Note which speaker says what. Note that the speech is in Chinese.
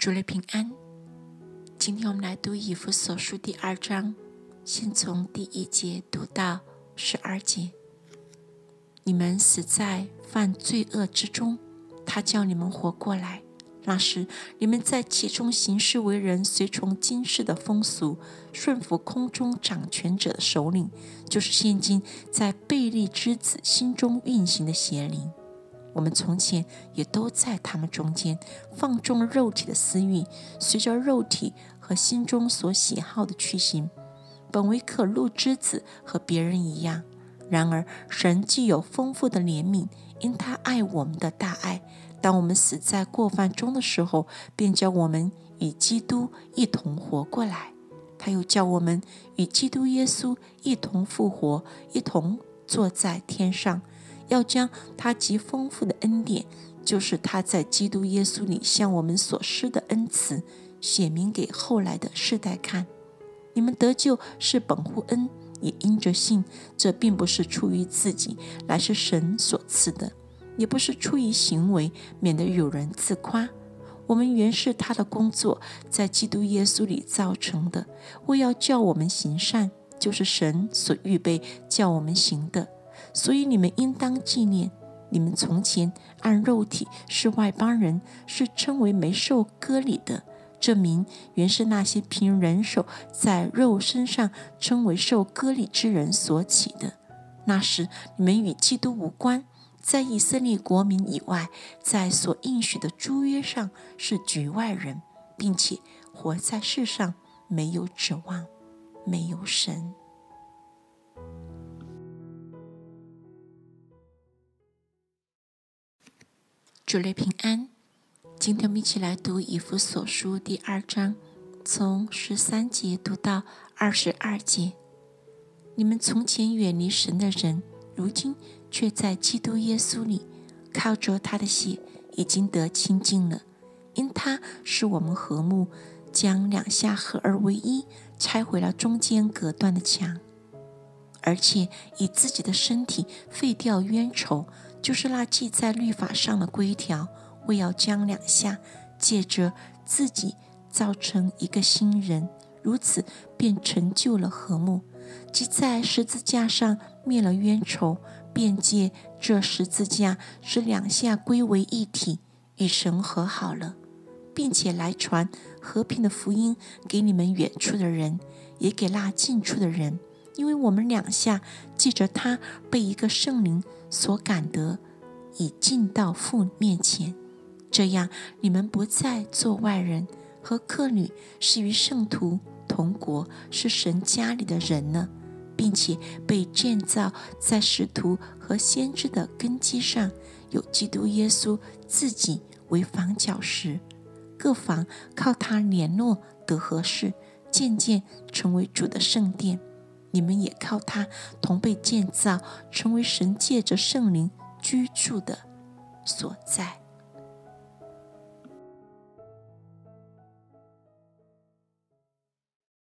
Speaker 1: 主内平安。今天我们来读以弗所书第二章，先从第一节读到十二节。你们死在犯罪恶之中，他叫你们活过来。那时你们在其中行事为人，随从今世的风俗，顺服空中掌权者的首领，就是现今在贝利之子心中运行的邪灵。我们从前也都在他们中间放纵肉体的私欲，随着肉体和心中所喜好的去行，本为可怒之子，和别人一样。然而神既有丰富的怜悯，因他爱我们的大爱，当我们死在过犯中的时候，便叫我们与基督一同活过来。他又叫我们与基督耶稣一同复活，一同坐在天上。要将他极丰富的恩典，就是他在基督耶稣里向我们所施的恩慈，写明给后来的世代看。你们得救是本乎恩，也因着信。这并不是出于自己，乃是神所赐的；也不是出于行为，免得有人自夸。我们原是他的工作，在基督耶稣里造成的，为要叫我们行善，就是神所预备叫我们行的。所以你们应当纪念，你们从前按肉体是外邦人，是称为没受割礼的。这名原是那些凭人手在肉身上称为受割礼之人所起的。那时你们与基督无关，在以色列国民以外，在所应许的诸约上是局外人，并且活在世上没有指望，没有神。主内平安，今天我们一起来读以弗所书第二章，从十三节读到二十二节。你们从前远离神的人，如今却在基督耶稣里，靠着他的血已经得清净了。因他是我们和睦，将两下合而为一，拆毁了中间隔断的墙，而且以自己的身体废掉冤仇。就是那记在律法上的规条，为要将两下借着自己造成一个新人，如此便成就了和睦。即在十字架上灭了冤仇，便借这十字架使两下归为一体，与神和好了，并且来传和平的福音给你们远处的人，也给那近处的人。因为我们两下记着他被一个圣灵所感得，已进到父面前，这样你们不再做外人和客旅，是与圣徒同国，是神家里的人呢，并且被建造在使徒和先知的根基上，有基督耶稣自己为房角石，各房靠他联络得合适，渐渐成为主的圣殿。你们也靠它同被建造，成为神借着圣灵居住的所在。